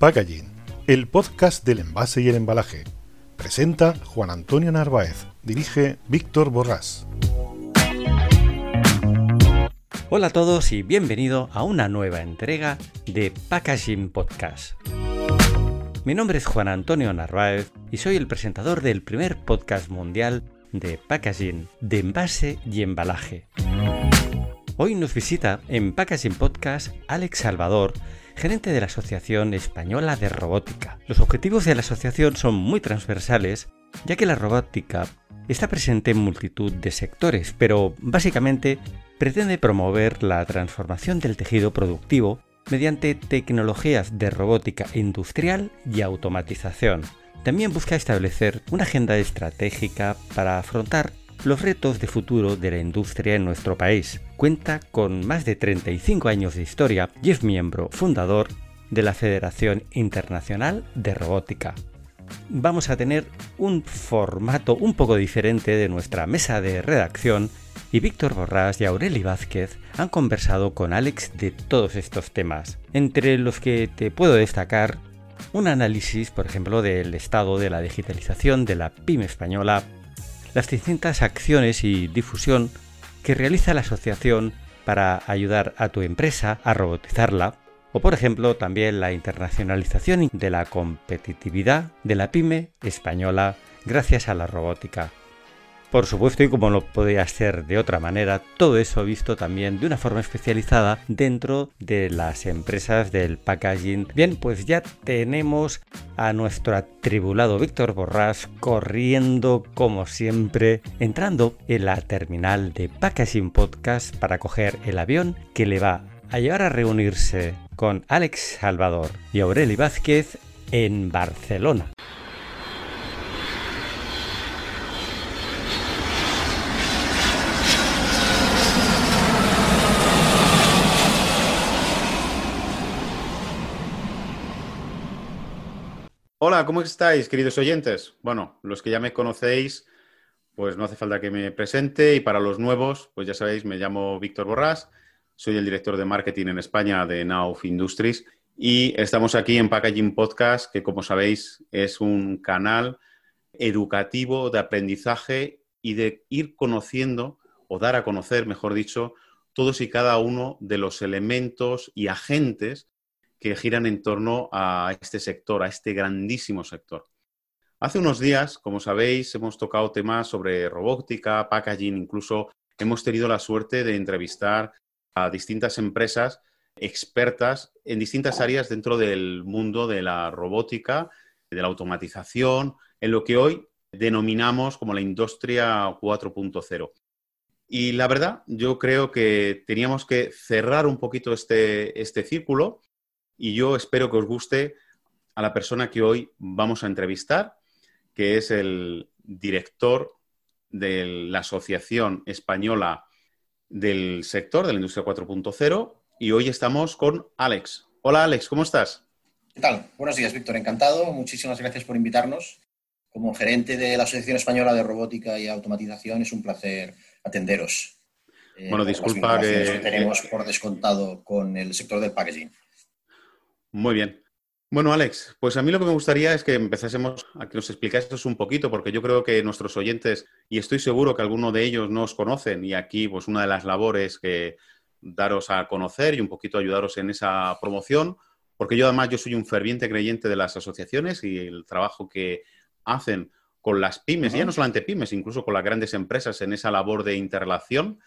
Packaging, el podcast del envase y el embalaje. Presenta Juan Antonio Narváez, dirige Víctor Borrás. Hola a todos y bienvenido a una nueva entrega de Packaging Podcast. Mi nombre es Juan Antonio Narváez y soy el presentador del primer podcast mundial de packaging, de envase y embalaje. Hoy nos visita en Packaging Podcast Alex Salvador, gerente de la Asociación Española de Robótica. Los objetivos de la asociación son muy transversales, ya que la robótica está presente en multitud de sectores, pero básicamente pretende promover la transformación del tejido productivo mediante tecnologías de robótica industrial y automatización. También busca establecer una agenda estratégica para afrontar los retos de futuro de la industria en nuestro país. Cuenta con más de 35 años de historia y es miembro fundador de la Federación Internacional de Robótica. Vamos a tener un formato un poco diferente de nuestra mesa de redacción y Víctor Borrás y Aureli Vázquez han conversado con Alex de todos estos temas, entre los que te puedo destacar un análisis, por ejemplo, del estado de la digitalización de la pyme española las distintas acciones y difusión que realiza la asociación para ayudar a tu empresa a robotizarla, o por ejemplo también la internacionalización de la competitividad de la pyme española gracias a la robótica. Por supuesto, y como no podía ser de otra manera, todo eso visto también de una forma especializada dentro de las empresas del packaging. Bien, pues ya tenemos a nuestro atribulado Víctor Borrás corriendo como siempre, entrando en la terminal de Packaging Podcast para coger el avión que le va a llevar a reunirse con Alex Salvador y Aureli Vázquez en Barcelona. Hola, ¿cómo estáis, queridos oyentes? Bueno, los que ya me conocéis, pues no hace falta que me presente y para los nuevos, pues ya sabéis, me llamo Víctor Borrás, soy el director de marketing en España de Nauf Industries y estamos aquí en Packaging Podcast, que como sabéis es un canal educativo de aprendizaje y de ir conociendo o dar a conocer, mejor dicho, todos y cada uno de los elementos y agentes que giran en torno a este sector, a este grandísimo sector. Hace unos días, como sabéis, hemos tocado temas sobre robótica, packaging, incluso hemos tenido la suerte de entrevistar a distintas empresas expertas en distintas áreas dentro del mundo de la robótica, de la automatización, en lo que hoy denominamos como la industria 4.0. Y la verdad, yo creo que teníamos que cerrar un poquito este, este círculo y yo espero que os guste a la persona que hoy vamos a entrevistar, que es el director de la Asociación Española del Sector de la Industria 4.0 y hoy estamos con Alex. Hola Alex, ¿cómo estás? ¿Qué tal? Buenos días, Víctor. Encantado. Muchísimas gracias por invitarnos. Como gerente de la Asociación Española de Robótica y Automatización, es un placer atenderos. Eh, bueno, disculpa que... que tenemos por descontado con el sector del packaging. Muy bien. Bueno, Alex, pues a mí lo que me gustaría es que empezásemos a que nos explicases un poquito, porque yo creo que nuestros oyentes, y estoy seguro que alguno de ellos no os conocen, y aquí pues una de las labores que daros a conocer y un poquito ayudaros en esa promoción, porque yo además yo soy un ferviente creyente de las asociaciones y el trabajo que hacen con las pymes, y ya no solamente pymes, incluso con las grandes empresas en esa labor de interrelación.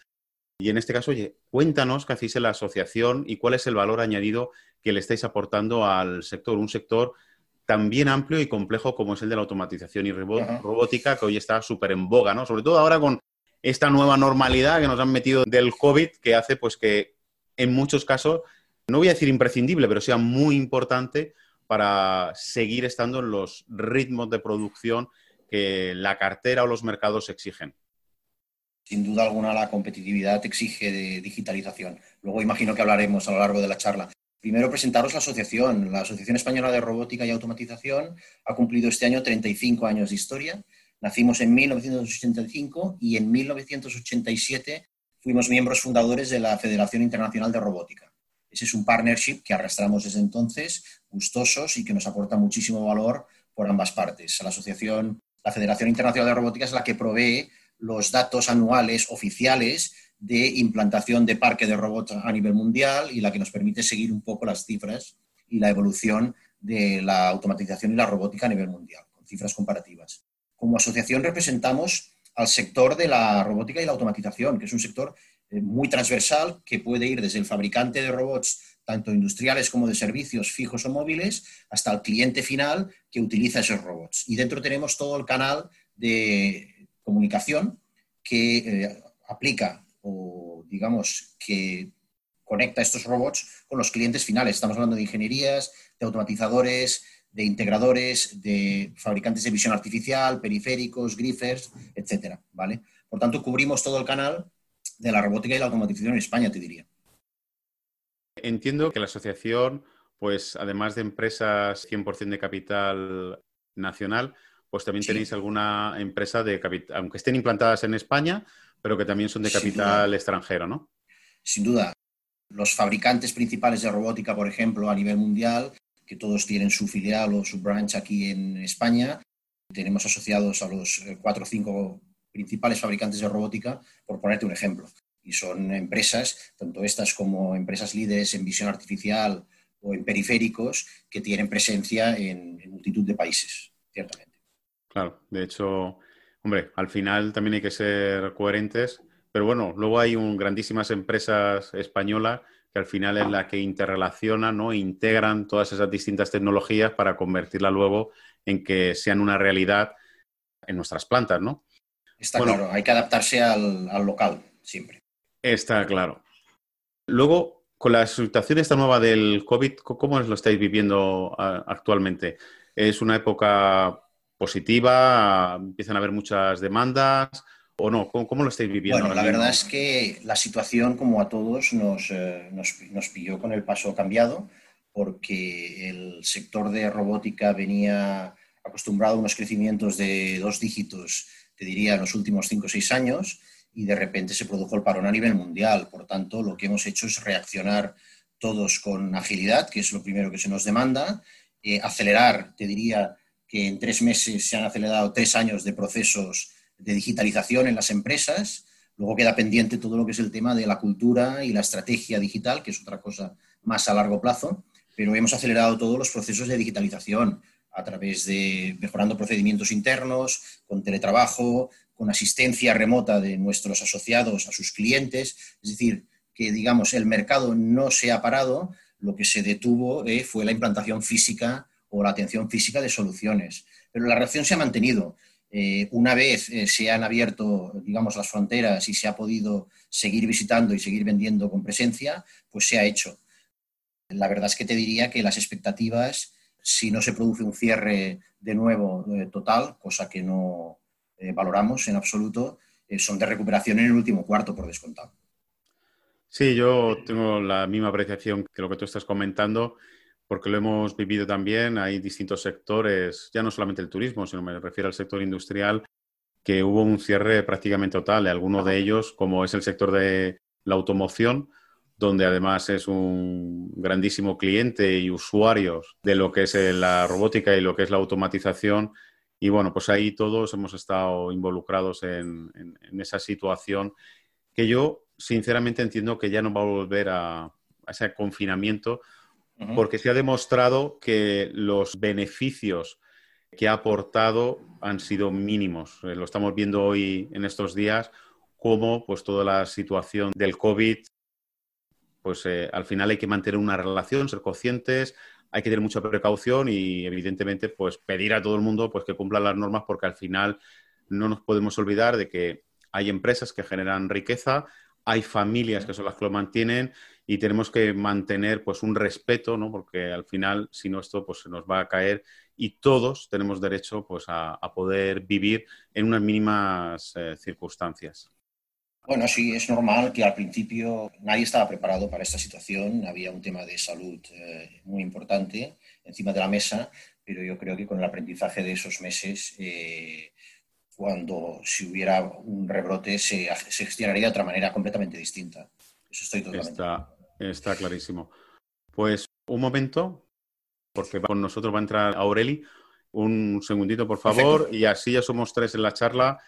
Y en este caso, oye, cuéntanos qué hacéis en la asociación y cuál es el valor añadido que le estáis aportando al sector, un sector tan bien amplio y complejo como es el de la automatización y robótica, que hoy está súper en boga, ¿no? Sobre todo ahora con esta nueva normalidad que nos han metido del COVID, que hace pues que en muchos casos, no voy a decir imprescindible, pero sea muy importante para seguir estando en los ritmos de producción que la cartera o los mercados exigen. Sin duda alguna la competitividad exige de digitalización. Luego imagino que hablaremos a lo largo de la charla. Primero presentaros la asociación. La Asociación Española de Robótica y Automatización ha cumplido este año 35 años de historia. Nacimos en 1985 y en 1987 fuimos miembros fundadores de la Federación Internacional de Robótica. Ese es un partnership que arrastramos desde entonces, gustosos y que nos aporta muchísimo valor por ambas partes. La asociación, la Federación Internacional de Robótica es la que provee los datos anuales oficiales de implantación de parque de robots a nivel mundial y la que nos permite seguir un poco las cifras y la evolución de la automatización y la robótica a nivel mundial, con cifras comparativas. Como asociación representamos al sector de la robótica y la automatización, que es un sector eh, muy transversal que puede ir desde el fabricante de robots, tanto industriales como de servicios fijos o móviles, hasta el cliente final que utiliza esos robots. Y dentro tenemos todo el canal de comunicación que eh, aplica o, digamos, que conecta estos robots con los clientes finales. Estamos hablando de ingenierías, de automatizadores, de integradores, de fabricantes de visión artificial, periféricos, griffers, etcétera, ¿vale? Por tanto, cubrimos todo el canal de la robótica y la automatización en España, te diría. Entiendo que la asociación, pues además de empresas 100% de capital nacional, pues también tenéis alguna empresa de capital, aunque estén implantadas en España, pero que también son de capital extranjero, ¿no? Sin duda. Los fabricantes principales de robótica, por ejemplo, a nivel mundial, que todos tienen su filial o su branch aquí en España. Tenemos asociados a los eh, cuatro o cinco principales fabricantes de robótica, por ponerte un ejemplo. Y son empresas, tanto estas como empresas líderes en visión artificial o en periféricos, que tienen presencia en, multitud de países, ciertamente. Claro, de hecho, hombre, al final también hay que ser coherentes, pero bueno, luego hay un, grandísimas empresas españolas que al final es la que interrelaciona, ¿no? integran todas esas distintas tecnologías para convertirla luego en que sean una realidad en nuestras plantas, ¿no? Está claro, hay que adaptarse al, local siempre. Está claro. Luego, con la situación esta nueva del COVID, ¿cómo lo estáis viviendo actualmente? ¿Es una época positiva? ¿Empiezan a haber muchas demandas? ¿O no? ¿Cómo, lo estáis viviendo? Bueno, la verdad es que la situación, como a todos, nos, eh, nos, nos, pilló con el paso cambiado, porque el sector de robótica venía acostumbrado a unos crecimientos de dos dígitos te diría, en los últimos cinco o seis años y de repente se produjo el parón a nivel mundial. Por tanto, lo que hemos hecho es reaccionar todos con agilidad, que es lo primero que se nos demanda, eh, acelerar, te diría que en tres meses se han acelerado tres años de procesos de digitalización en las empresas. Luego queda pendiente todo lo que es el tema de la cultura y la estrategia digital, que es otra cosa más a largo plazo, pero hemos acelerado todos los procesos de digitalización a través de mejorando procedimientos internos, con teletrabajo, con asistencia remota de nuestros asociados a sus clientes. Es decir, que digamos el mercado no se ha parado, lo que se detuvo eh, fue la implantación física o la atención física de soluciones. Pero la reacción se ha mantenido. Eh, una vez eh, se han abierto, digamos, las fronteras y se ha podido seguir visitando y seguir vendiendo con presencia, pues se ha hecho. La verdad es que te diría que las expectativas si no se produce un cierre de nuevo eh, total, cosa que no eh, valoramos en absoluto, eh, son de recuperación en el último cuarto, por descontado. Sí, yo tengo la misma apreciación que lo que tú estás comentando, porque lo hemos vivido también. Hay distintos sectores, ya no solamente el turismo, sino me refiero al sector industrial, que hubo un cierre prácticamente total. Algunos de ellos, como es el sector de la automoción, donde además es un grandísimo cliente y usuarios de lo que es eh, la robótica y lo que es la automatización. Y bueno, pues ahí todos hemos estado involucrados en, esa situación que yo sinceramente entiendo que ya no va a volver a, ese confinamiento porque se ha demostrado que los beneficios que ha aportado han sido mínimos. Eh, lo estamos viendo hoy en estos días, como pues toda la situación del COVID pues eh, al final hay que mantener una relación, ser conscientes, hay que tener mucha precaución y evidentemente pues pedir a todo el mundo pues que cumplan las normas porque al final no nos podemos olvidar de que hay empresas que generan riqueza, hay familias que son las que lo mantienen y tenemos que mantener pues un respeto, ¿no? Porque al final, si no, esto pues se nos va a caer y todos tenemos derecho pues a, poder vivir en unas mínimas eh, circunstancias. Bueno, sí, es normal que al principio nadie estaba preparado para esta situación. Había un tema de salud eh, muy importante encima de la mesa, pero yo creo que con el aprendizaje de esos meses, eh, cuando si hubiera un rebrote, se, se, gestionaría de otra manera completamente distinta. Eso estoy totalmente. Está, está clarísimo. Pues un momento, porque con nosotros va a entrar Aureli. Un segundito, por favor, y así ya somos tres en la charla.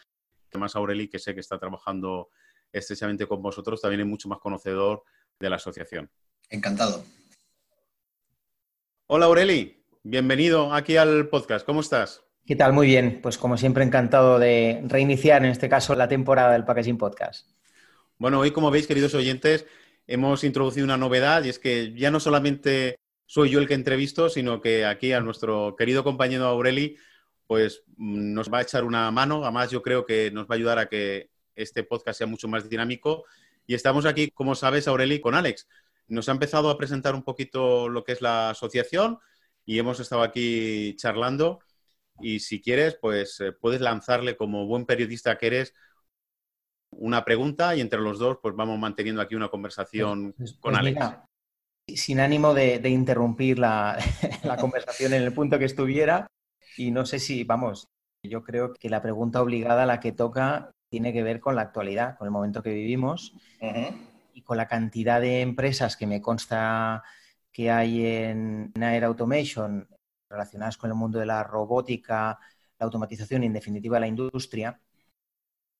Además, Aureli, que sé que está trabajando estrechamente con vosotros, también es mucho más conocedor de la asociación. Encantado. Hola, Aureli. Bienvenido aquí al podcast. ¿Cómo estás? ¿Qué tal? Muy bien. Pues como siempre, encantado de reiniciar, en este caso, la temporada del Packaging Podcast. Bueno, hoy, como veis, queridos oyentes, hemos introducido una novedad y es que ya no solamente soy yo el que entrevisto, sino que aquí a nuestro querido compañero Aureli, pues mm, nos va a echar una mano. Además, yo creo que nos va a ayudar a que este podcast sea mucho más dinámico. Y estamos aquí, como sabes, Aureli, con Alex. Nos ha empezado a presentar un poquito lo que es la asociación y hemos estado aquí charlando. Y si quieres, pues eh, puedes lanzarle como buen periodista que eres una pregunta y entre los dos pues vamos manteniendo aquí una conversación pues, pues, con pues Alex. sin ánimo de, interrumpir la, conversación en el punto que estuviera y no sé si, vamos, yo creo que la pregunta obligada a la que toca tiene que ver con la actualidad, con el momento que vivimos y con la cantidad de empresas que me consta que hay en Air Automation relacionadas con el mundo de la robótica, la automatización y en definitiva la industria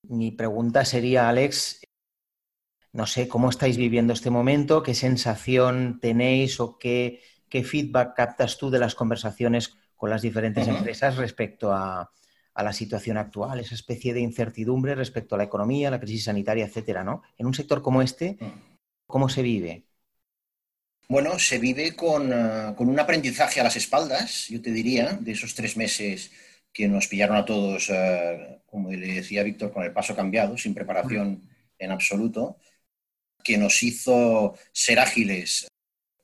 mi pregunta sería, Alex, no sé, ¿cómo estáis viviendo este momento? ¿Qué sensación tenéis o qué, feedback captas tú de las conversaciones con las diferentes empresas respecto a, la situación actual, esa especie de incertidumbre respecto a la economía, la crisis sanitaria, etcétera, ¿no? En un sector como este, ¿cómo se vive? Bueno, se vive con, eh, con un aprendizaje a las espaldas, yo te diría, de esos tres meses que nos pillaron a todos, eh, como le decía Víctor, con el paso cambiado, sin preparación en absoluto, que nos hizo ser ágiles,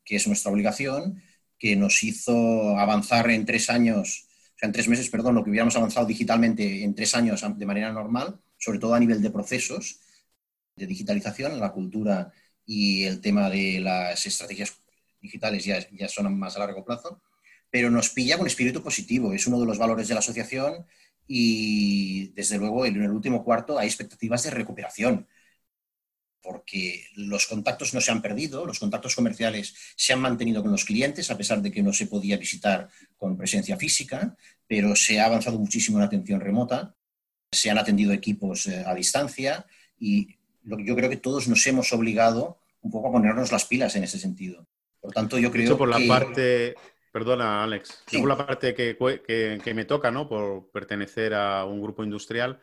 que es nuestra obligación, que nos hizo avanzar en tres años, o sea, en tres meses, perdón, lo que hubiéramos avanzado digitalmente en tres años de manera normal, sobre todo a nivel de procesos de digitalización, la cultura y el tema de las estrategias digitales ya, ya son más a largo plazo pero nos pilla con espíritu positivo. Es uno de los valores de la asociación y, desde luego, en el último cuarto hay expectativas de recuperación, porque los contactos no se han perdido, los contactos comerciales se han mantenido con los clientes, a pesar de que no se podía visitar con presencia física, pero se ha avanzado muchísimo en atención remota, se han atendido equipos eh, a distancia y yo creo que todos nos hemos obligado un poco a ponernos las pilas en ese sentido. Por tanto, yo creo por la parte Perdona, Alex. Según la parte que, me toca, ¿no? Por pertenecer a un grupo industrial,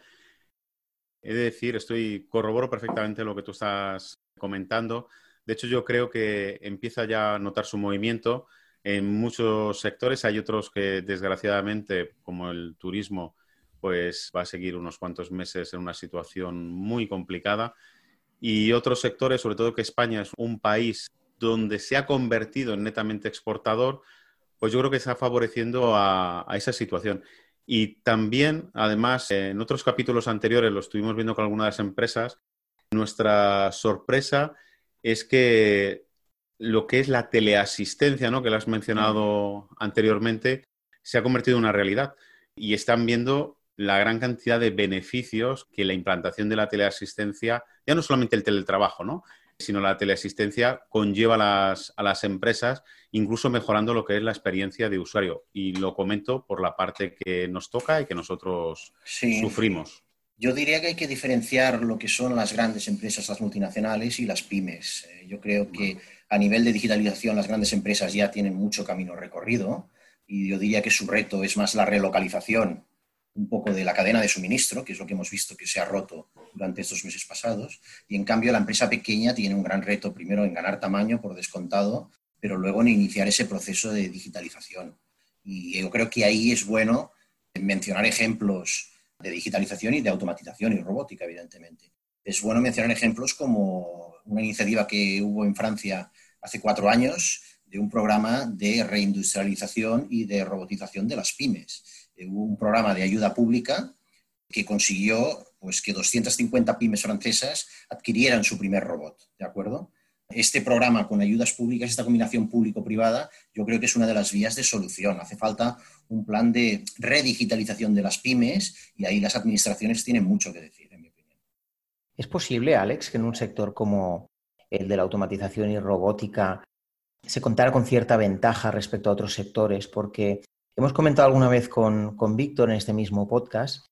he de decir, estoy, corroboro perfectamente lo que tú estás comentando. De hecho, yo creo que empieza ya a notar su movimiento en muchos sectores. Hay otros que, desgraciadamente, como el turismo, pues va a seguir unos cuantos meses en una situación muy complicada. Y otros sectores, sobre todo que España es un país donde se ha convertido en netamente exportador, pues yo creo que está favoreciendo a, esa situación. Y también, además, en otros capítulos anteriores lo estuvimos viendo con algunas de las empresas, nuestra sorpresa es que lo que es la teleasistencia, ¿no? que lo has mencionado anteriormente, se ha convertido en una realidad. Y están viendo la gran cantidad de beneficios que la implantación de la teleasistencia, ya no solamente el teletrabajo, ¿no? sino la teleasistencia conlleva a las, a las empresas, incluso mejorando lo que es la experiencia de usuario. Y lo comento por la parte que nos toca y que nosotros sufrimos. Yo diría que hay que diferenciar lo que son las grandes empresas, las multinacionales y las pymes. Eh, yo creo que a nivel de digitalización las grandes empresas ya tienen mucho camino recorrido y yo diría que su reto es más la relocalización un poco de la cadena de suministro, que es lo que hemos visto que se ha roto durante estos meses pasados. Y en cambio, la empresa pequeña tiene un gran reto, primero en ganar tamaño por descontado, pero luego en iniciar ese proceso de digitalización. Y yo creo que ahí es bueno mencionar ejemplos de digitalización y de automatización y robótica, evidentemente. Es bueno mencionar ejemplos como una iniciativa que hubo en Francia hace cuatro años de un programa de reindustrialización y de robotización de las pymes hubo un programa de ayuda pública que consiguió pues, que 250 pymes francesas adquirieran su primer robot, ¿de acuerdo? Este programa con ayudas públicas, esta combinación público-privada, yo creo que es una de las vías de solución. Hace falta un plan de redigitalización de las pymes y ahí las administraciones tienen mucho que decir, en mi opinión. ¿Es posible, Alex, que en un sector como el de la automatización y robótica se contara con cierta ventaja respecto a otros sectores, porque hemos comentado alguna vez con, con Víctor en este mismo podcast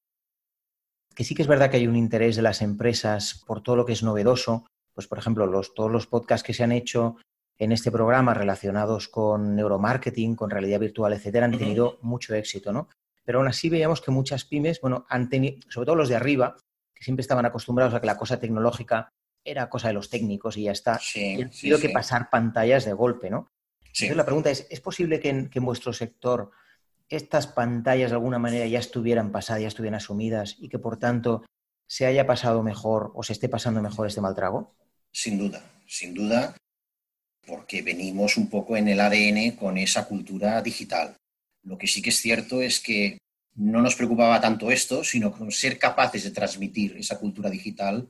que sí que es verdad que hay un interés de las empresas por todo lo que es novedoso. Pues, por ejemplo, los, todos los podcasts que se han hecho en este programa relacionados con neuromarketing, con realidad virtual, etcétera, han tenido mucho éxito, ¿no? Pero aún así veíamos que muchas pymes, bueno, han tenido, sobre todo los de arriba, que siempre estaban acostumbrados a que la cosa tecnológica era cosa de los técnicos y ya está, y han tenido que pasar pantallas de golpe, ¿no? Entonces la pregunta es, ¿es posible que en, que en vuestro sector estas pantallas de alguna manera ya estuvieran pasadas, ya estuvieran asumidas y que por tanto se haya pasado mejor o se esté pasando mejor este mal trago? Sin duda, sin duda, porque venimos un poco en el ADN con esa cultura digital. Lo que sí que es cierto es que no nos preocupaba tanto esto, sino con ser capaces de transmitir esa cultura digital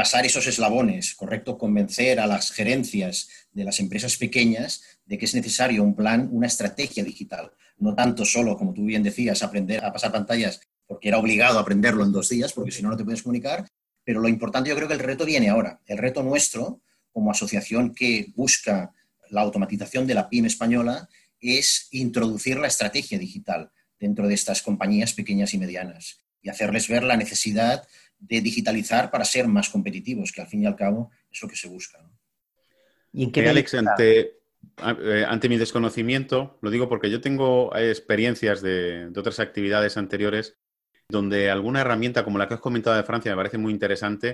pasar esos eslabones, ¿correcto? Convencer a las gerencias de las empresas pequeñas de que es necesario un plan, una estrategia digital. No tanto solo, como tú bien decías, aprender a pasar pantallas porque era obligado a aprenderlo en dos días, porque si no, no te puedes comunicar. Pero lo importante, yo creo que el reto viene ahora. El reto nuestro, como asociación que busca la automatización de la PYME española, es introducir la estrategia digital dentro de estas compañías pequeñas y medianas y hacerles ver la necesidad de digitalizar para ser más competitivos, que al fin y al cabo es lo que se busca. ¿Y en qué eh, Alex, ante, eh, ante, mi desconocimiento, lo digo porque yo tengo experiencias de, otras actividades anteriores donde alguna herramienta como la que has comentado de Francia me parece muy interesante.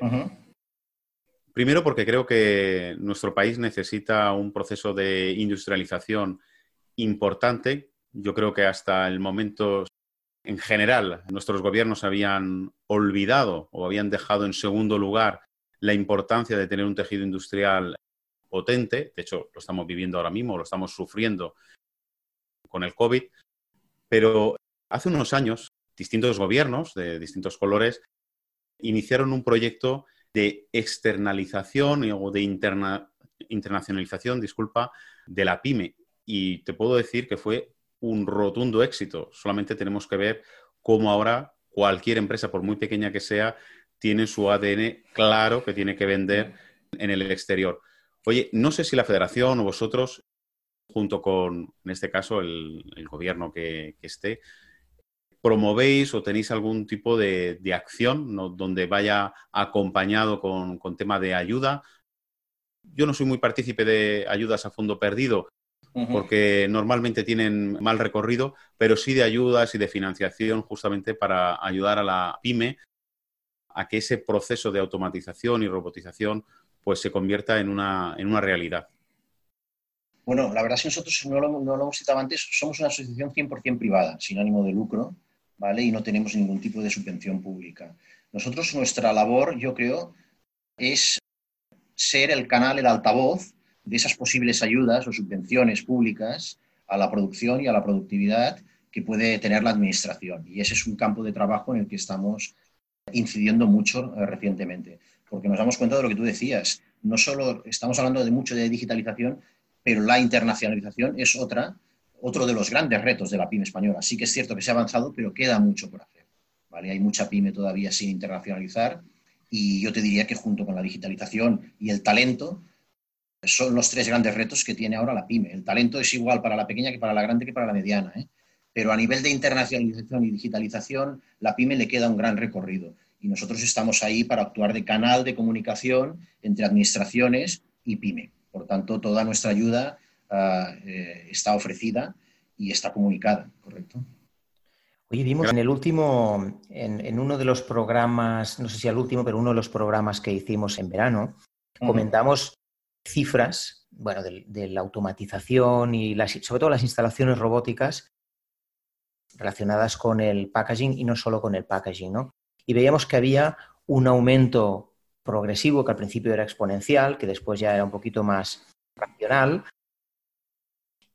Primero porque creo que nuestro país necesita un proceso de industrialización importante. Yo creo que hasta el momento en general, nuestros gobiernos habían olvidado o habían dejado en segundo lugar la importancia de tener un tejido industrial potente. De hecho, lo estamos viviendo ahora mismo, lo estamos sufriendo con el COVID. Pero hace unos años, distintos gobiernos de distintos colores iniciaron un proyecto de externalización o de internacionalización, disculpa, de la pyme. Y te puedo decir que fue un rotundo éxito. Solamente tenemos que ver cómo ahora cualquier empresa, por muy pequeña que sea, tiene su ADN claro que tiene que vender en el exterior. Oye, no sé si la federación o vosotros, junto con, en este caso, el, gobierno que, esté, promovéis o tenéis algún tipo de, acción donde vaya acompañado con, con tema de ayuda. Yo no soy muy partícipe de ayudas a fondo perdido, porque normalmente tienen mal recorrido, pero sí de ayudas y de financiación justamente para ayudar a la pyme a que ese proceso de automatización y robotización pues se convierta en una, en una realidad. Bueno, la verdad es que nosotros, no lo, no lo hemos citado antes, somos una asociación 100% privada, sin ánimo de lucro, ¿vale? Y no tenemos ningún tipo de subvención pública. Nosotros, nuestra labor, yo creo, es ser el canal, el altavoz de esas posibles ayudas o subvenciones públicas a la producción y a la productividad que puede tener la administración. Y ese es un campo de trabajo en el que estamos incidiendo mucho eh, recientemente, porque nos damos cuenta de lo que tú decías. No solo estamos hablando de mucho de digitalización, pero la internacionalización es otra, otro de los grandes retos de la pyme española. Sí que es cierto que se ha avanzado, pero queda mucho por hacer. ¿vale? Hay mucha pyme todavía sin internacionalizar y yo te diría que junto con la digitalización y el talento, son los tres grandes retos que tiene ahora la pyme. El talento es igual para la pequeña que para la grande que para la mediana. ¿eh? Pero a nivel de internacionalización y digitalización, la pyme le queda un gran recorrido. Y nosotros estamos ahí para actuar de canal de comunicación entre administraciones y pyme. Por tanto, toda nuestra ayuda ah, eh, está ofrecida y está comunicada, ¿correcto? Oye, vimos en el último, en, uno de los programas, no sé si al último, pero uno de los programas que hicimos en verano, comentamos cifras, bueno, de, la automatización y sobre todo las instalaciones robóticas relacionadas con el packaging y no solo con el packaging, ¿no? Y veíamos que había un aumento progresivo que al principio era exponencial, que después ya era un poquito más racional,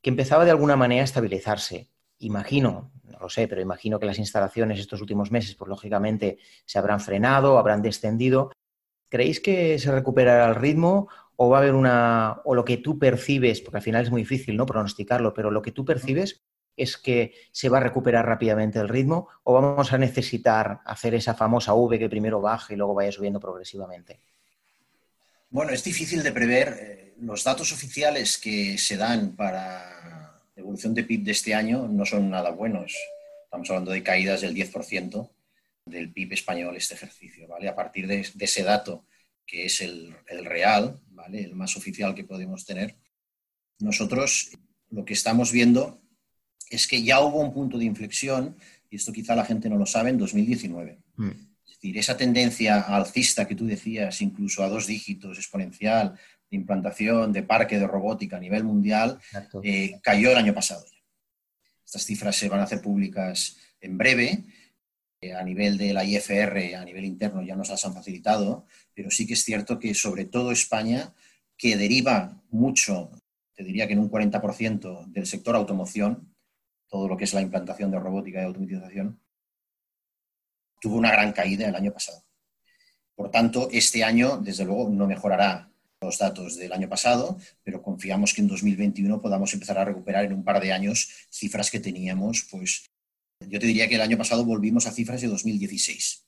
que empezaba de alguna manera a estabilizarse. Imagino, no lo sé, pero imagino que las instalaciones estos últimos meses, pues lógicamente se habrán frenado, habrán descendido. ¿Creéis que se recuperará el ritmo o va a haber una, o lo que tú percibes, porque al final es muy difícil ¿no? pronosticarlo, pero lo que tú percibes es que se va a recuperar rápidamente el ritmo o vamos a necesitar hacer esa famosa V que primero baje y luego vaya subiendo progresivamente? Bueno, es difícil de prever. Eh, los datos oficiales que se dan para evolución de PIB de este año no son nada buenos. Estamos hablando de caídas del 10% del PIB español este ejercicio. ¿vale? A partir de, ese dato, que es el, real, ¿vale? el más oficial que podemos tener, nosotros lo que estamos viendo es que ya hubo un punto de inflexión, y esto quizá la gente no lo sabe, en 2019. Mm. Es decir, esa tendencia alcista que tú decías, incluso a dos dígitos, exponencial, de implantación de parque de robótica a nivel mundial, eh, cayó el año pasado. Estas cifras se van a hacer públicas en breve. Eh, a nivel de la IFR, a nivel interno, ya nos las han facilitado, pero sí que es cierto que sobre todo España, que deriva mucho, te diría que en un 40% del sector automoción, todo lo que es la implantación de robótica y automatización, tuvo una gran caída el año pasado. Por tanto, este año, desde luego, no mejorará los datos del año pasado, pero confiamos que en 2021 podamos empezar a recuperar en un par de años cifras que teníamos, pues yo te diría que el año pasado volvimos a cifras de 2016.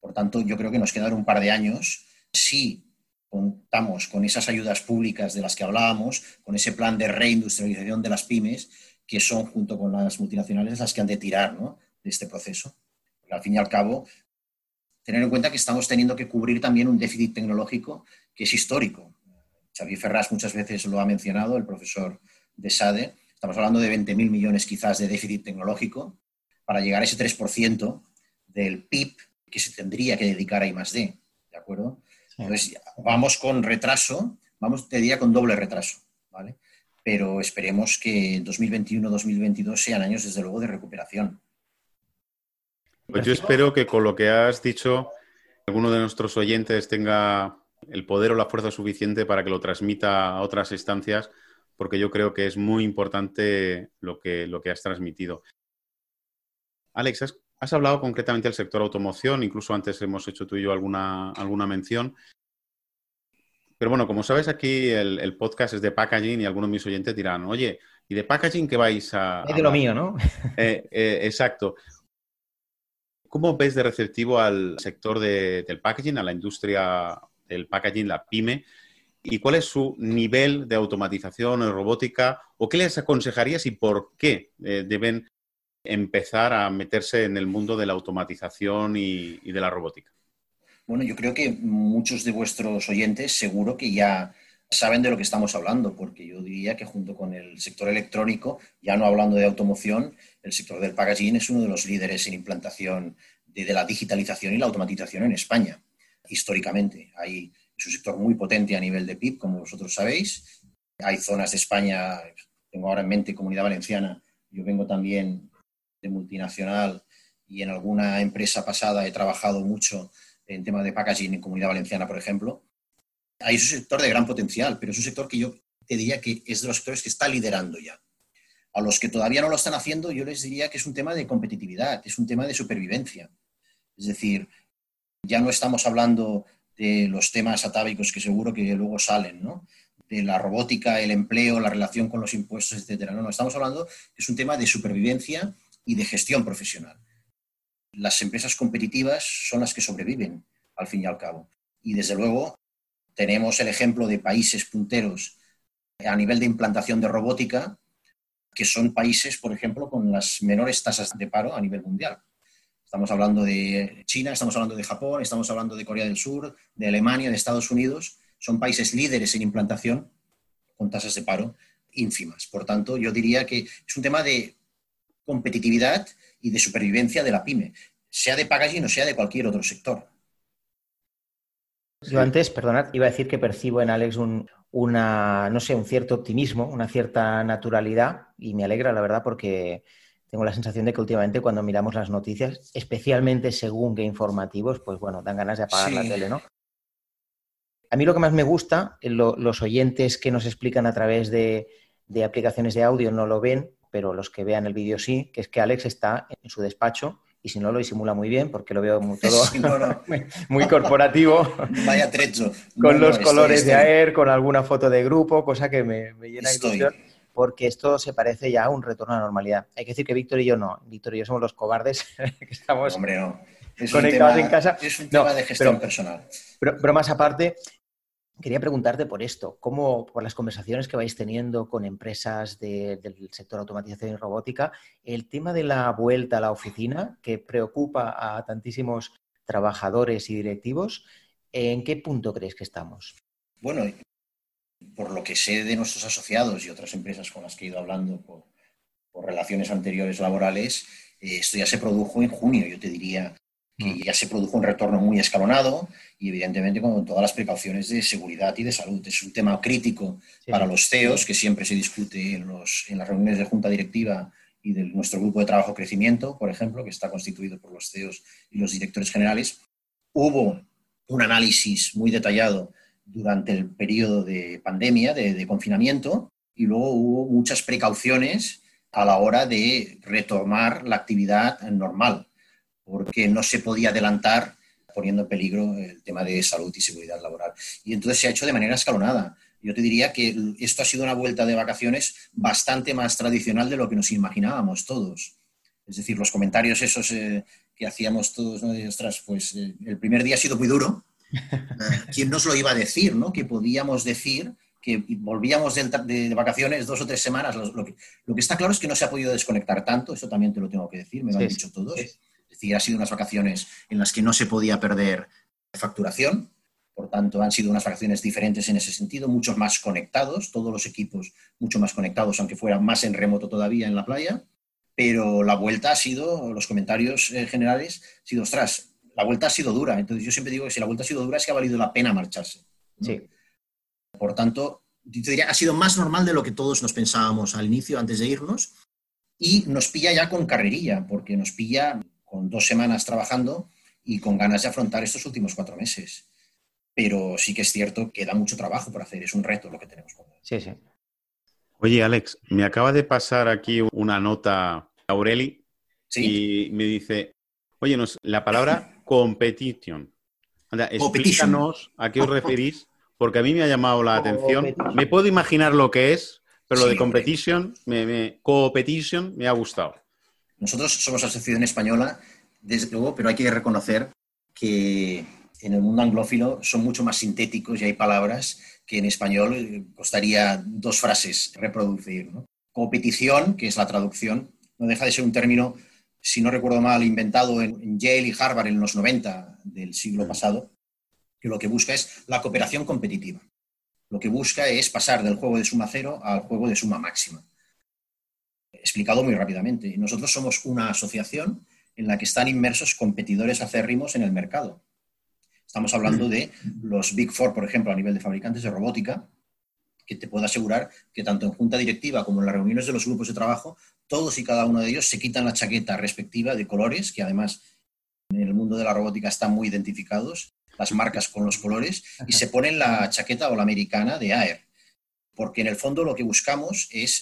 Por tanto, yo creo que nos quedan un par de años. Si contamos con esas ayudas públicas de las que hablábamos, con ese plan de reindustrialización de las pymes, que son junto con las multinacionales las que han de tirar de este proceso. Porque al fin y al cabo, tener en cuenta que estamos teniendo que cubrir también un déficit tecnológico que es histórico. Xavier Ferraz muchas veces lo ha mencionado, el profesor de SADE. Estamos hablando de 20.000 millones quizás de déficit tecnológico para llegar a ese 3% del PIB que se tendría que dedicar a I+.D. ¿De acuerdo? Entonces, vamos con retraso, vamos, te diría con doble retraso, ¿vale? Pero esperemos que 2021-2022 sean años, desde luego, de recuperación. Pues yo espero que con lo que has dicho, alguno de nuestros oyentes tenga el poder o la fuerza suficiente para que lo transmita a otras instancias, porque yo creo que es muy importante lo que, lo que has transmitido. Alex, has, hablado concretamente del sector automoción, incluso antes hemos hecho tú y yo alguna, alguna mención. Pero bueno, como sabes, aquí el, podcast es de packaging y algunos de mis oyentes dirán, oye, ¿y de packaging qué vais a...? Es de lo mío, ¿no? Eh, eh, exacto. ¿Cómo ves de receptivo al sector del packaging, a la industria el packaging, la pyme, y cuál es su nivel de automatización en robótica o qué les aconsejarías y por qué eh, deben empezar a meterse en el mundo de la automatización y, de la robótica. Bueno, yo creo que muchos de vuestros oyentes seguro que ya saben de lo que estamos hablando, porque yo diría que junto con el sector electrónico, ya no hablando de automoción, el sector del packaging es uno de los líderes en implantación de la digitalización y la automatización en España históricamente. Hay, es un sector muy potente a nivel de PIB, como vosotros sabéis. Hay zonas de España, tengo ahora en mente Comunidad Valenciana, yo vengo también de multinacional y en alguna empresa pasada he trabajado mucho en temas de packaging en Comunidad Valenciana, por ejemplo. Hay un sector de gran potencial, pero es un sector que yo te diría que es de los sectores que está liderando ya. A los que todavía no lo están haciendo, yo les diría que es un tema de competitividad, es un tema de supervivencia. Es decir, ya no estamos hablando de los temas atávicos que seguro que luego salen, ¿no? de la robótica, el empleo, la relación con los impuestos, etcétera. No, no, estamos hablando que es un tema de supervivencia y de gestión profesional. Las empresas competitivas son las que sobreviven, al fin y al cabo. Y desde luego tenemos el ejemplo de países punteros a nivel de implantación de robótica, que son países, por ejemplo, con las menores tasas de paro a nivel mundial. Estamos hablando de China, estamos hablando de Japón, estamos hablando de Corea del Sur, de Alemania, de Estados Unidos. Son países líderes en implantación con tasas de paro ínfimas. Por tanto, yo diría que es un tema de competitividad y de supervivencia de la pyme, sea de packaging o sea de cualquier otro sector. Yo antes, perdonad, iba a decir que percibo en Alex un, una, no sé, un cierto optimismo, una cierta naturalidad y me alegra, la verdad, porque tengo la sensación de que últimamente cuando miramos las noticias, especialmente según qué informativos, pues bueno, dan ganas de apagar la tele, ¿no? A mí lo que más me gusta, eh, los oyentes que nos explican a través de, aplicaciones de audio no lo ven, pero los que vean el vídeo sí, que es que Alex está en su despacho y si no lo disimula muy bien porque lo veo muy, todo muy, corporativo. Vaya trecho. Con los colores de AER, con alguna foto de grupo, cosa que me, llena de ilusión porque esto se parece ya a un retorno a la normalidad. Hay que decir que Víctor y yo no. Víctor y yo somos los cobardes que estamos Hombre, conectados en casa. Es un tema de gestión personal. Pero, más aparte, quería preguntarte por esto, ¿cómo, por las conversaciones que vais teniendo con empresas del sector automatización y robótica, el tema de la vuelta a la oficina, que preocupa a tantísimos trabajadores y directivos, ¿en qué punto crees que estamos? Bueno, por lo que sé de nuestros asociados y otras empresas con las que he ido hablando por, relaciones anteriores laborales, eh, esto ya se produjo en junio, yo te diría que mm. ya se produjo un retorno muy escalonado y evidentemente con todas las precauciones de seguridad y de salud. Es un tema crítico para los CEOs, que siempre se discute en, los, en las reuniones de junta directiva y de nuestro grupo de trabajo crecimiento, por ejemplo, que está constituido por los CEOs y los directores generales. Hubo un análisis muy detallado durante el periodo de pandemia, de, de confinamiento, y luego hubo muchas precauciones a la hora de retomar la actividad normal porque no se podía adelantar poniendo en peligro el tema de salud y seguridad laboral. Y entonces se ha hecho de manera escalonada. Yo te diría que esto ha sido una vuelta de vacaciones bastante más tradicional de lo que nos imaginábamos todos. Es decir, los comentarios esos eh, que hacíamos todos, ¿no? Ostras, pues eh, el primer día ha sido muy duro. ¿Quién nos lo iba a decir, no? Que podíamos decir que volvíamos de, vacaciones dos o tres semanas. Lo, que, está claro es que no se ha podido desconectar tanto, eso también te lo tengo que decir, me lo han dicho todos. Es decir, ha sido unas vacaciones en las que no se podía perder facturación, por tanto, han sido unas vacaciones diferentes en ese sentido, muchos más conectados, todos los equipos mucho más conectados, aunque fuera más en remoto todavía en la playa. Pero la vuelta ha sido, los comentarios eh, generales, ha sido, ostras, la vuelta ha sido dura. Entonces, yo siempre digo que si la vuelta ha sido dura es que ha valido la pena marcharse. Sí. Por tanto, yo diría, ha sido más normal de lo que todos nos pensábamos al inicio, antes de irnos, y nos pilla ya con carrerilla, porque nos pilla con dos semanas trabajando y con ganas de afrontar estos últimos cuatro meses. Pero sí que es cierto que da mucho trabajo por hacer, es un reto lo que tenemos por Sí, sí. Oye, Alex, me acaba de pasar aquí una nota Aureli y me dice, oye, la palabra competition. explícanos a qué os referís, porque a mí me ha llamado la atención. Me puedo imaginar lo que es, pero lo de competition, me, me, competition me ha gustado. Nosotros somos asociación española, desde luego, pero hay que reconocer que en el mundo anglófilo son mucho más sintéticos y hay palabras que en español eh, costaría dos frases reproducir. Competición, que es la traducción, no deja de ser un término, si no recuerdo mal, inventado en, Yale y Harvard en los 90 del siglo pasado, que lo que busca es la cooperación competitiva. Lo que busca es pasar del juego de suma cero al juego de suma máxima explicado muy rápidamente. Nosotros somos una asociación en la que están inmersos competidores acérrimos en el mercado. Estamos hablando de los Big Four, por ejemplo, a nivel de fabricantes de robótica, que te puedo asegurar que tanto en junta directiva como en las reuniones de los grupos de trabajo, todos y cada uno de ellos se quitan la chaqueta respectiva de colores, que además en el mundo de la robótica están muy identificados, las marcas con los colores, y se ponen la chaqueta o la americana de AER. Porque en el fondo lo que buscamos es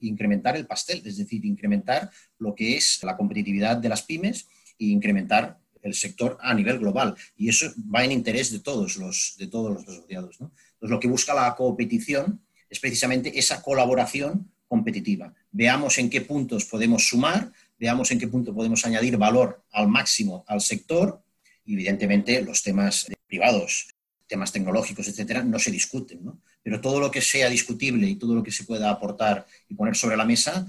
incrementar el pastel, es decir, incrementar lo que es la competitividad de las pymes e incrementar el sector a nivel global. Y eso va en interés de todos los, de todos los asociados. Entonces, lo que busca la competición es precisamente esa colaboración competitiva. Veamos en qué puntos podemos sumar, veamos en qué punto podemos añadir valor al máximo al sector y, evidentemente, los temas privados, temas tecnológicos, etcétera, no se discuten. ¿no? pero todo lo que sea discutible y todo lo que se pueda aportar y poner sobre la mesa,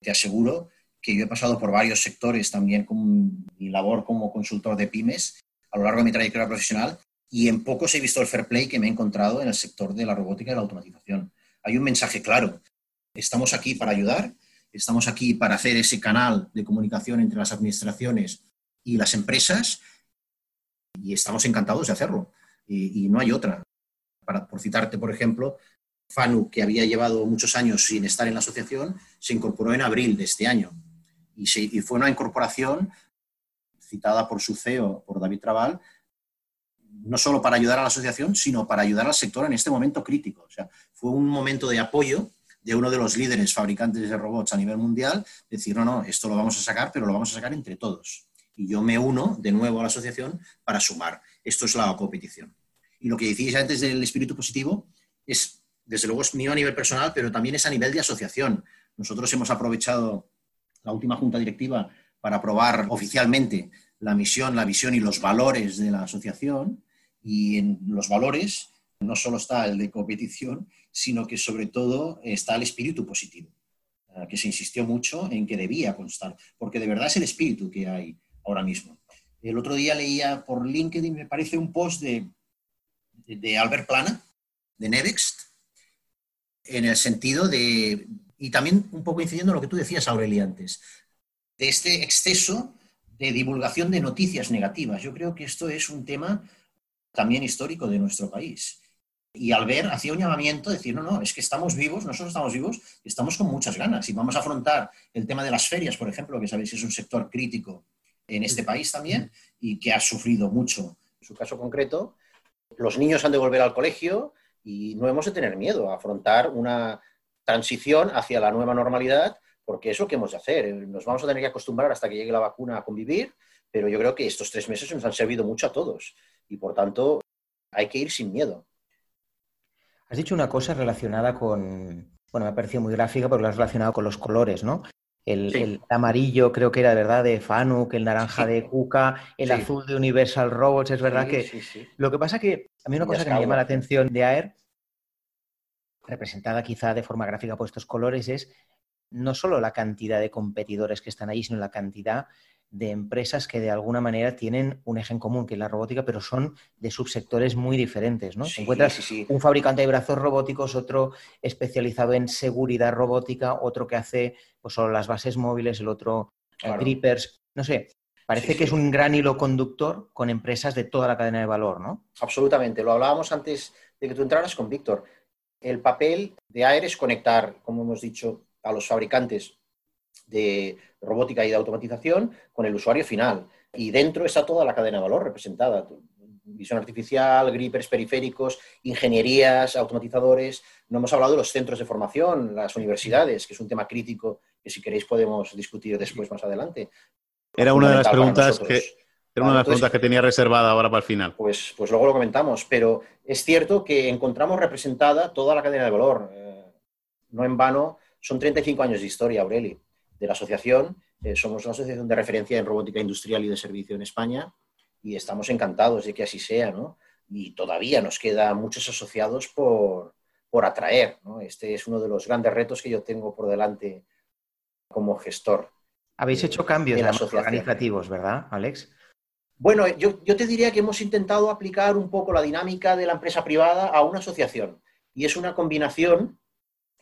te aseguro que yo he pasado por varios sectores también con mi labor como consultor de pymes a lo largo de mi trayectoria profesional y en pocos he visto el fair play que me he encontrado en el sector de la robótica y la automatización. Hay un mensaje claro. Estamos aquí para ayudar, estamos aquí para hacer ese canal de comunicación entre las administraciones y las empresas y estamos encantados de hacerlo. Y, y no hay otra por citarte, por ejemplo, FANU, que había llevado muchos años sin estar en la asociación, se incorporó en abril de este año. Y, fue una incorporación citada por su CEO, por David Trabal, no solo para ayudar a la asociación, sino para ayudar al sector en este momento crítico. O sea, fue un momento de apoyo de uno de los líderes fabricantes de robots a nivel mundial, decir, no, no, esto lo vamos a sacar, pero lo vamos a sacar entre todos. Y yo me uno de nuevo a la asociación para sumar. Esto es la competición. Y lo que decíais antes del espíritu positivo es, desde luego, es mío a nivel personal, pero también es a nivel de asociación. Nosotros hemos aprovechado la última junta directiva para aprobar oficialmente la misión, la visión y los valores de la asociación. Y en los valores no solo está el de competición, sino que sobre todo está el espíritu positivo, eh, que se insistió mucho en que debía constar, porque de verdad es el espíritu que hay ahora mismo. El otro día leía por LinkedIn, me parece, un post de, de Albert Plana, de Nevext, en el sentido de, y también un poco incidiendo en lo que tú decías, Aureli, antes, de este exceso de divulgación de noticias negativas. Yo creo que esto es un tema también histórico de nuestro país. Y al ver, hacía un llamamiento, decir, no, no, es que estamos vivos, nosotros estamos vivos, y estamos con muchas ganas. Y vamos a afrontar el tema de las ferias, por ejemplo, que sabéis es un sector crítico en este país también y que ha sufrido mucho. En su caso concreto, los niños han de volver al colegio y no hemos de tener miedo a afrontar una transición hacia la nueva normalidad, porque es lo que hemos de hacer. Nos vamos a tener que acostumbrar hasta que llegue la vacuna a convivir, pero yo creo que estos tres meses nos han servido mucho a todos y por tanto hay que ir sin miedo. Has dicho una cosa relacionada con, bueno, me ha parecido muy gráfica porque lo has relacionado con los colores, ¿no? El, amarillo creo que era verdad de Fanuc, el naranja de Kuka, el azul de Universal Robots, es verdad que... Lo que pasa que a mí una cosa que me llama la atención de AER, representada quizá de forma gráfica por estos colores, es no solo la cantidad de competidores que están ahí, sino la cantidad de empresas que de alguna manera tienen un eje en común, que es la robótica, pero son de subsectores muy diferentes, ¿no? encuentras un fabricante de brazos robóticos, otro especializado en seguridad robótica, otro que hace pues, solo las bases móviles, el otro eh, grippers, no sé. Parece que es un gran hilo conductor con empresas de toda la cadena de valor, ¿no? Absolutamente. Lo hablábamos antes de que tú entraras con Víctor. El papel de AER es conectar, como hemos dicho, a los fabricantes de robótica y de automatización con el usuario final. Y dentro está toda la cadena de valor representada. Visión artificial, grippers periféricos, ingenierías, automatizadores. No hemos hablado de los centros de formación, las universidades, que es un tema crítico que si queréis podemos discutir después más adelante. Era una de las preguntas que, era una de las preguntas que tenía reservada ahora para el final. Pues, pues luego lo comentamos, pero es cierto que encontramos representada toda la cadena de valor. Eh, no en vano, son 35 años de historia, Aureli de la asociación. Eh, somos una asociación de referencia en robótica industrial y de servicio en España y estamos encantados de que así sea, ¿no? Y todavía nos quedan muchos asociados por, atraer, ¿no? Este es uno de los grandes retos que yo tengo por delante como gestor. Habéis hecho cambios organizativos, ¿verdad, Alex? Bueno, yo, yo, te diría que hemos intentado aplicar un poco la dinámica de la empresa privada a una asociación. Y es una combinación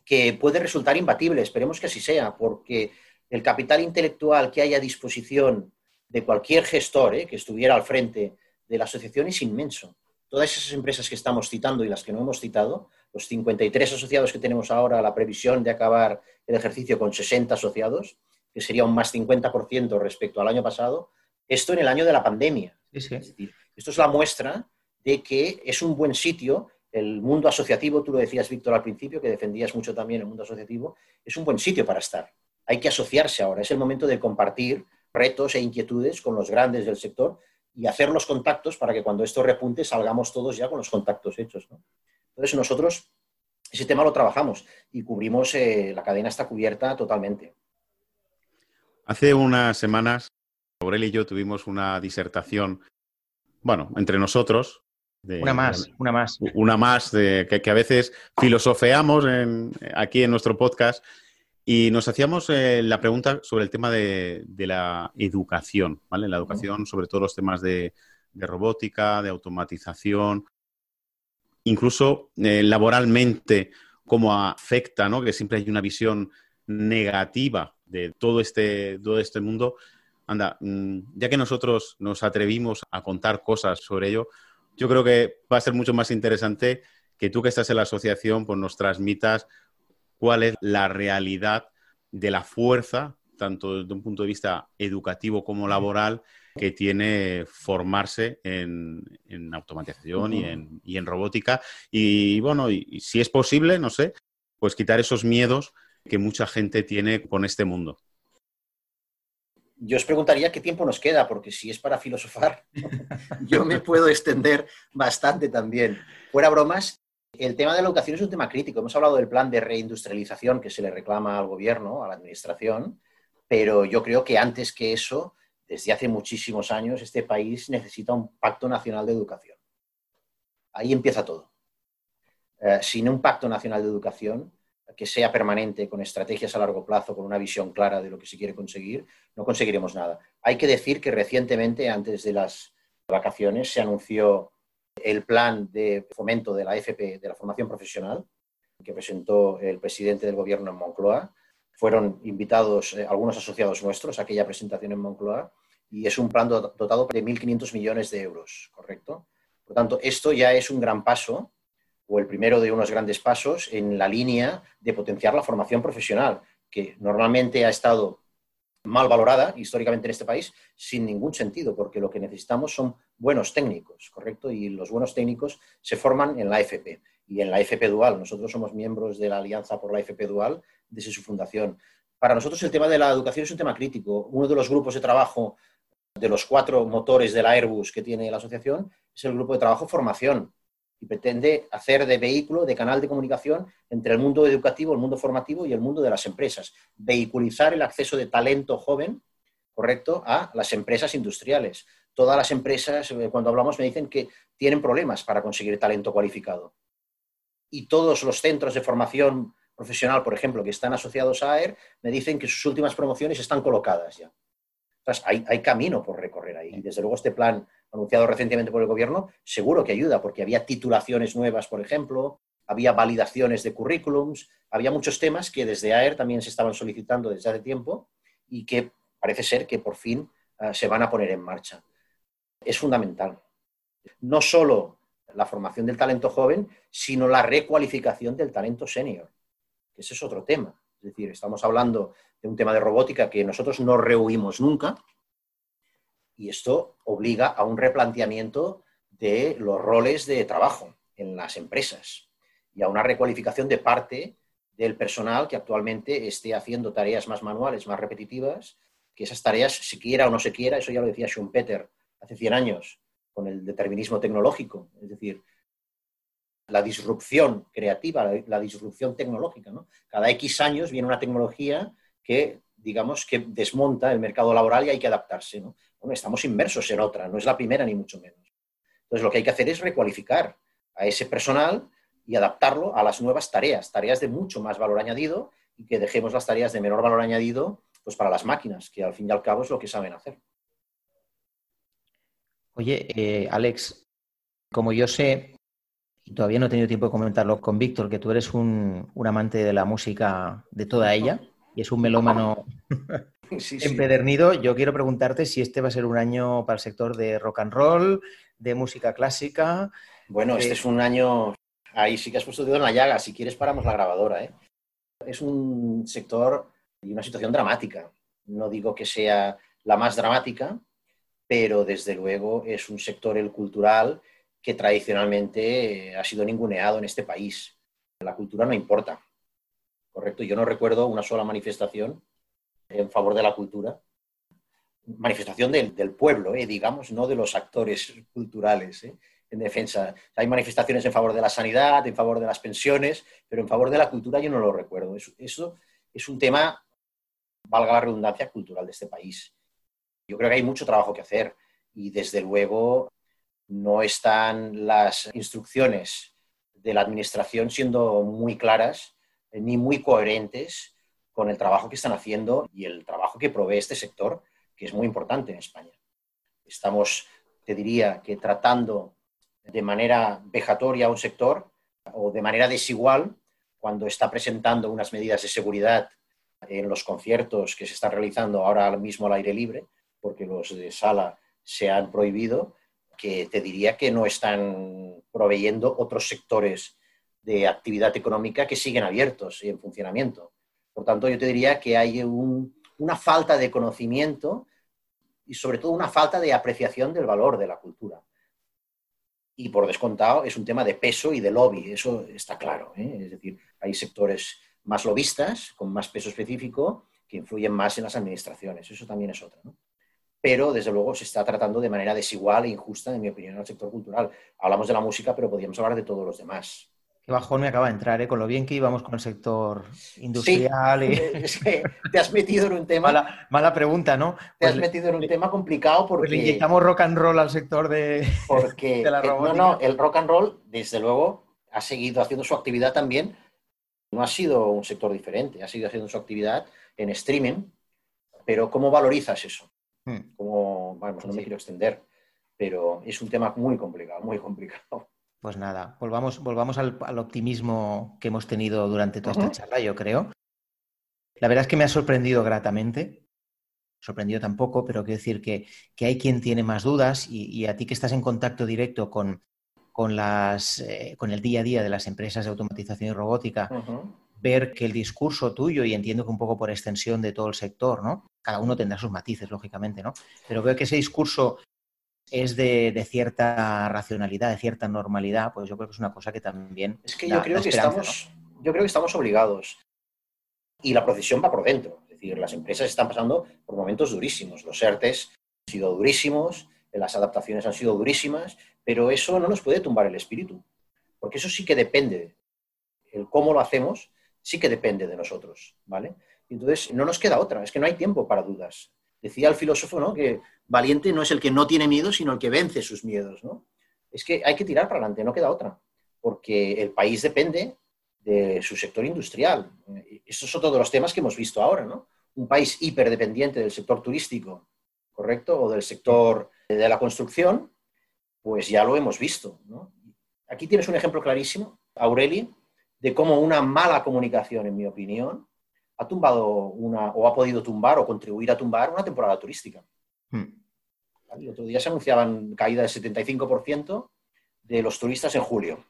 que puede resultar imbatible. Esperemos que así sea, porque el capital intelectual que hay a disposición de cualquier gestor eh, que estuviera al frente de la asociación es inmenso. Todas esas empresas que estamos citando y las que no hemos citado, los 53 asociados que tenemos ahora, la previsión de acabar el ejercicio con 60 asociados, que sería un más 50% respecto al año pasado, esto en el año de la pandemia. Es decir, esto es la muestra de que es un buen sitio el mundo asociativo, tú lo decías, Víctor, al principio, que defendías mucho también el mundo asociativo, es un buen sitio para estar hay que asociarse ahora. Es el momento de compartir retos e inquietudes con los grandes del sector y hacer los contactos para que cuando esto repunte salgamos todos ya con los contactos hechos. Entonces nosotros ese tema lo trabajamos y cubrimos, eh, la cadena está cubierta totalmente. Hace unas semanas, Aurel y yo tuvimos una disertación, bueno, entre nosotros. una más, una más. Una más, de, que, a veces filosofeamos aquí en nuestro podcast y nos hacíamos eh, la pregunta sobre el tema de, la educación, ¿vale? La educación sobre todos los temas de, robótica, de automatización, incluso eh, laboralmente, cómo afecta, ¿no? Que siempre hay una visión negativa de todo este, todo este mundo. Anda, mm, ya que nosotros nos atrevimos a contar cosas sobre ello, yo creo que va a ser mucho más interesante que tú que estás en la asociación, pues nos transmitas cuál es la realidad de la fuerza, tanto desde un punto de vista educativo como laboral, que tiene formarse en, automatización y, en, robótica. Y bueno, y, si es posible, no sé, pues quitar esos miedos que mucha gente tiene con este mundo. Yo os preguntaría qué tiempo nos queda, porque si es para filosofar, yo me puedo extender bastante también. Fuera bromas, el tema de la educación es un tema crítico. Hemos hablado del plan de reindustrialización que se le reclama al gobierno, a la administración, pero yo creo que antes que eso, desde hace muchísimos años, este país necesita un pacto nacional de educación. Ahí empieza todo. eh, sin un pacto nacional de educación que sea permanente, con estrategias a largo plazo, con una visión clara de lo que se quiere conseguir, no conseguiremos nada. Hay que decir que recientemente, antes de las vacaciones, se anunció el plan de fomento de la FP, de la formación profesional, que presentó el presidente del gobierno en Moncloa. Fueron invitados eh, algunos asociados nuestros a aquella presentación en Moncloa y es un plan dotado de 1.500 millones de euros, ¿correcto? Por tanto, esto ya es un gran paso o el primero de unos grandes pasos en la línea de potenciar la formación profesional, que normalmente ha estado mal valorada históricamente en este país sin ningún sentido, porque lo que necesitamos son buenos técnicos, ¿correcto? Y los buenos técnicos se forman en la FP y en la FP Dual. Nosotros somos miembros de la Alianza por la FP Dual desde su fundación. Para nosotros el tema de la educación es un tema crítico. Uno de los grupos de trabajo de los cuatro motores de la Airbus que tiene la asociación es el grupo de trabajo formación y pretende hacer de vehículo, de canal de comunicación entre el mundo educativo, el mundo formativo y el mundo de las empresas. Vehiculizar el acceso de talento joven, correcto, a las empresas industriales. Todas las empresas, eh, cuando hablamos, me dicen que tienen problemas para conseguir talento cualificado. Y todos los centros de formación profesional, por ejemplo, que están asociados a AER, me dicen que sus últimas promociones están colocadas ya. Entonces, hay, hay camino por recorrer ahí. Y desde luego este plan anunciado recientemente por el gobierno, seguro que ayuda, porque había titulaciones nuevas, por ejemplo, había validaciones de currículums, había muchos temas que desde AER también se estaban solicitando desde hace tiempo y que parece ser que por fin uh, se van a poner en marcha. Es fundamental. No solo la formación del talento joven, sino la recualificación del talento senior, que ese es otro tema. Es decir, estamos hablando de un tema de robótica que nosotros no rehuimos nunca, y esto obliga a un replanteamiento de los roles de trabajo en las empresas y a una recualificación de parte del personal que actualmente esté haciendo tareas más manuales, más repetitivas, que esas tareas, si quiera o no se quiera, eso ya lo decía Schumpeter hace 100 años, con el determinismo tecnológico, es decir, la disrupción creativa, la, la disrupción tecnológica. ¿no? Cada X años viene una tecnología que, digamos, que desmonta el mercado laboral y hay que adaptarse. ¿no? Bueno, estamos inmersos en otra, no es la primera ni mucho menos. Entonces, lo que hay que hacer es recualificar a ese personal y adaptarlo a las nuevas tareas, tareas de mucho más valor añadido y que dejemos las tareas de menor valor añadido pues para las máquinas, que al fin y al cabo es lo que saben hacer. Oye, eh, Alex, como yo sé, y todavía no he tenido tiempo de comentarlo con Víctor, que tú eres un, un amante de la música, de toda ella, y es un melómano sí, empedernido, yo quiero preguntarte si este va a ser un año para el sector de rock and roll, de música clásica. Bueno, este es un año, ahí sí que has puesto dedo en la llaga, si quieres paramos la grabadora. ¿eh? Es un sector y una situación dramática. No digo que sea la más dramática, pero desde luego es un sector, el cultural, que tradicionalmente ha sido ninguneado en este país. La cultura no importa, ¿correcto? Yo no recuerdo una sola manifestación en favor de la cultura. Manifestación del, pueblo, ¿eh? digamos, no de los actores culturales. ¿eh? en defensa. Hay manifestaciones en favor de la sanidad, en favor de las pensiones, pero en favor de la cultura yo no lo recuerdo. Eso, eso, es un tema, valga la redundancia, cultural de este país. Yo creo que hay mucho trabajo que hacer y desde luego no están las instrucciones de la Administración siendo muy claras ni muy coherentes con el trabajo que están haciendo y el trabajo que provee este sector, que es muy importante en España. Estamos, te diría, que tratando de manera vejatoria a un sector o de manera desigual cuando está presentando unas medidas de seguridad en los conciertos que se están realizando ahora mismo al aire libre, porque los de sala se han prohibido, que te diría que no están proveyendo otros sectores de actividad económica que siguen abiertos y en funcionamiento. Por tanto, yo te diría que hay un, una falta de conocimiento y sobre todo una falta de apreciación del valor de la cultura. Y por descontado es un tema de peso y de lobby, eso está claro. ¿eh? Es decir, hay sectores más lobistas, con más peso específico, que influyen más en las administraciones. Eso también es otro. ¿no? Pero, desde luego, se está tratando de manera desigual e injusta, en mi opinión, el sector cultural. Hablamos de la música, pero podríamos hablar de todos los demás. Qué bajón me acaba de entrar, ¿eh? con lo bien que íbamos con el sector industrial. Sí, y... es que te has metido en un tema. Mala, mala pregunta, ¿no? Te pues has metido en un tema complicado porque. Pues le inyectamos rock and roll al sector de, porque, de la robótica. No, no, el rock and roll, desde luego, ha seguido haciendo su actividad también. No ha sido un sector diferente, ha seguido haciendo su actividad en streaming, pero ¿cómo valorizas eso? Hmm. ¿Cómo, bueno, no me quiero extender, pero es un tema muy complicado, muy complicado. Pues nada, volvamos, volvamos al, optimismo que hemos tenido durante toda esta charla, yo creo. La verdad es que me ha sorprendido gratamente. Sorprendido tampoco, pero quiero decir que, hay quien tiene más dudas y, a ti que estás en contacto directo con, con, las, eh, con el día a día de las empresas de automatización y robótica, ver que el discurso tuyo, y entiendo que un poco por extensión de todo el sector, ¿no? Cada uno tendrá sus matices, lógicamente, ¿no? Pero veo que ese discurso es de, cierta racionalidad, de cierta normalidad, pues yo creo que es una cosa que también. Es que yo creo que estamos, yo creo que estamos obligados. Y la procesión va por dentro. Es decir, las empresas están pasando por momentos durísimos. Los ERTES han sido durísimos, las adaptaciones han sido durísimas, pero eso no nos puede tumbar el espíritu. Porque eso sí que depende. El cómo lo hacemos sí que depende de nosotros, ¿vale? Entonces, no nos queda otra, es que no hay tiempo para dudas. Decía el filósofo, ¿no? Que valiente no es el que no tiene miedo, sino el que vence sus miedos, ¿no? Es que hay que tirar para adelante, no queda otra, porque el país depende de su sector industrial. Estos son todos los temas que hemos visto ahora, ¿no? Un país hiperdependiente del sector turístico, ¿correcto? O del sector de la construcción, pues ya lo hemos visto. Aquí tienes un ejemplo clarísimo, Aureli, de cómo una mala comunicación, en mi opinión, ha tumbado una, o ha podido tumbar o contribuir a tumbar una temporada turística. Hmm. El otro día se anunciaban caída del 75% de los turistas en julio.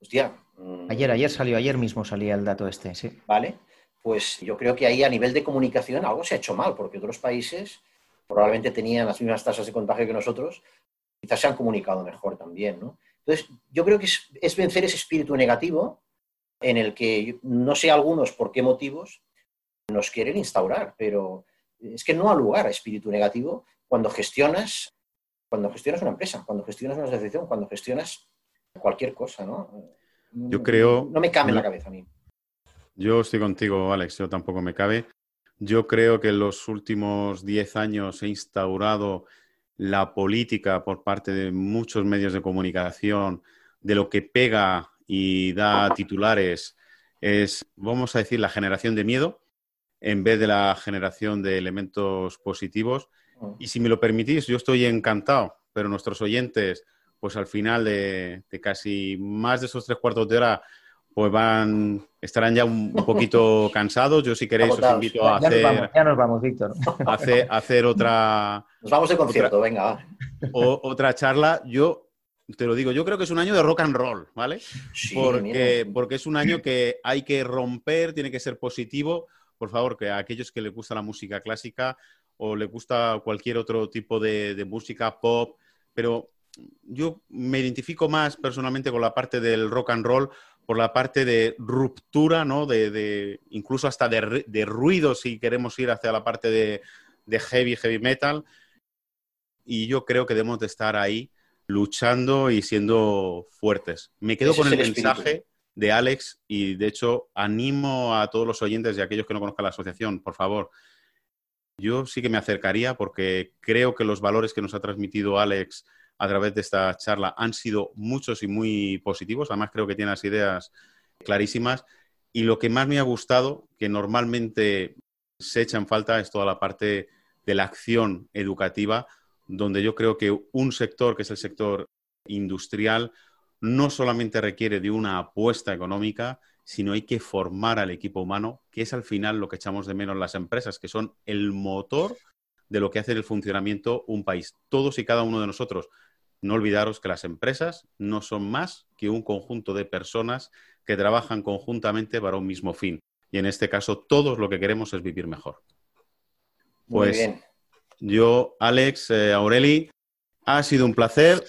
Hostia. Mm. Ayer, ayer salió, ayer mismo salía el dato este, sí. Vale. Pues yo creo que ahí a nivel de comunicación algo se ha hecho mal, porque otros países probablemente tenían las mismas tasas de contagio que nosotros, quizás se han comunicado mejor también, ¿no? Entonces, yo creo que es vencer ese espíritu negativo en el que no sé algunos por qué motivos nos quieren instaurar, pero es que no ha lugar a espíritu negativo cuando gestionas, cuando gestionas una empresa, cuando gestionas una asociación, cuando gestionas cualquier cosa, ¿no? Yo creo... No me cabe en la cabeza a mí. Yo estoy contigo, Alex, yo tampoco me cabe. Yo creo que en los últimos 10 años he instaurado la política por parte de muchos medios de comunicación de lo que pega y da titulares es, vamos a decir, la generación de miedo en vez de la generación de elementos positivos. Y si me lo permitís, yo estoy encantado, pero nuestros oyentes, pues al final de, casi más de esos tres cuartos de hora, pues van, estarán ya un, poquito cansados. Yo si queréis os invito a hacer... ya nos vamos, Víctor. Hacer, hacer otra... Nos vamos de concierto, venga. otra charla. Yo te lo digo, yo creo que es un año de rock and roll, ¿vale? porque, porque es un año que hay que romper, tiene que ser positivo. Por favor, que a aquellos que les gusta la música clásica o les gusta cualquier otro tipo de, música, pop, pero yo me identifico más personalmente con la parte del rock and roll, por la parte de ruptura, ¿no? De, incluso hasta de, ruido, si queremos ir hacia la parte de, de heavy, heavy metal. Y yo creo que debemos de estar ahí luchando y siendo fuertes. Me quedo con el, mensaje de Alex y de hecho animo a todos los oyentes y a aquellos que no conozcan la asociación, por favor. Yo sí que me acercaría porque creo que los valores que nos ha transmitido Alex a través de esta charla han sido muchos y muy positivos. Además, creo que tiene las ideas clarísimas. Y lo que más me ha gustado, que normalmente se echa en falta, es toda la parte de la acción educativa donde yo creo que un sector, que es el sector industrial, no solamente requiere de una apuesta económica, sino hay que formar al equipo humano, que es al final lo que echamos de menos las empresas, que son el motor de lo que hace el funcionamiento un país. Todos y cada uno de nosotros. No olvidaros que las empresas no son más que un conjunto de personas que trabajan conjuntamente para un mismo fin. Y en este caso, todos lo que queremos es vivir mejor. Pues, Muy bien. Yo, Alex, eh, Aureli, ha sido un placer.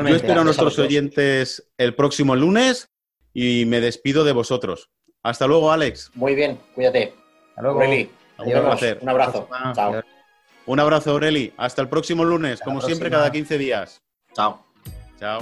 Yo espero a nuestros oyentes el próximo lunes y me despido de vosotros. Hasta luego, Alex. Muy bien, cuídate. Hasta luego. Aureli, un, abrazo. Chao. Un abrazo, Aureli. Hasta el próximo lunes, como siempre, cada 15 días. Chao. Chao.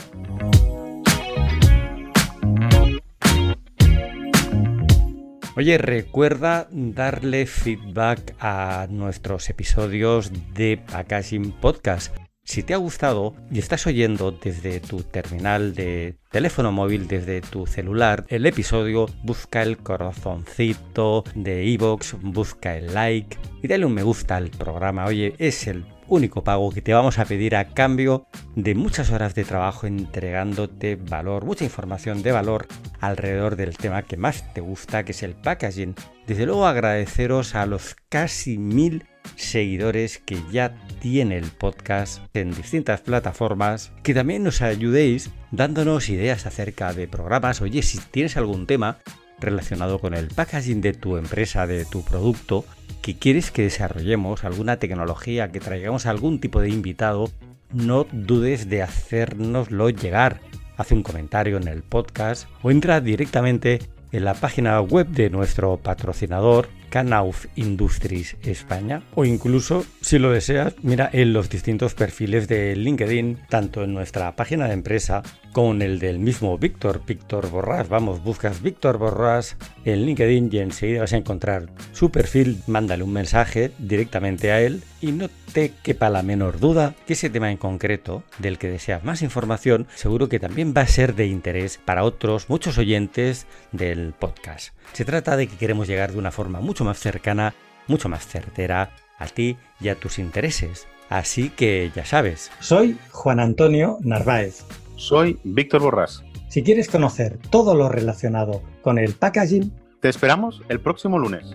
Oye, recuerda darle feedback a nuestros episodios de Packaging Podcast. Si te ha gustado y estás oyendo desde tu terminal de teléfono móvil, desde tu celular, el episodio, busca el corazoncito de iVoox, busca el like y dale un me gusta al programa. Oye, es el único pago que te vamos a pedir a cambio de muchas horas de trabajo entregándote valor, mucha información de valor alrededor del tema que más te gusta, que es el packaging. Desde luego agradeceros a los casi mil seguidores que ya tiene el podcast en distintas plataformas, que también nos ayudéis dándonos ideas acerca de programas. Oye, si tienes algún tema relacionado con el packaging de tu empresa, de tu producto, que quieres que desarrollemos, alguna tecnología, que traigamos algún tipo de invitado, no dudes de hacérnoslo llegar. Haz un comentario en el podcast o entra directamente en la página web de nuestro patrocinador Knauf Industries España o incluso si lo deseas mira en los distintos perfiles de LinkedIn tanto en nuestra página de empresa como en el del mismo Víctor, Víctor Borrás. Vamos, buscas Víctor Borrás en LinkedIn y enseguida vas a encontrar su perfil, mándale un mensaje directamente a él y no te quepa la menor duda que ese tema en concreto del que deseas más información seguro que también va a ser de interés para otros muchos oyentes del podcast. Se trata de que queremos llegar de una forma mucho más cercana, mucho más certera a ti y a tus intereses. Así que ya sabes. Soy Juan Antonio Narváez. Soy Víctor Borrás. Si quieres conocer todo lo relacionado con el packaging, te esperamos el próximo lunes.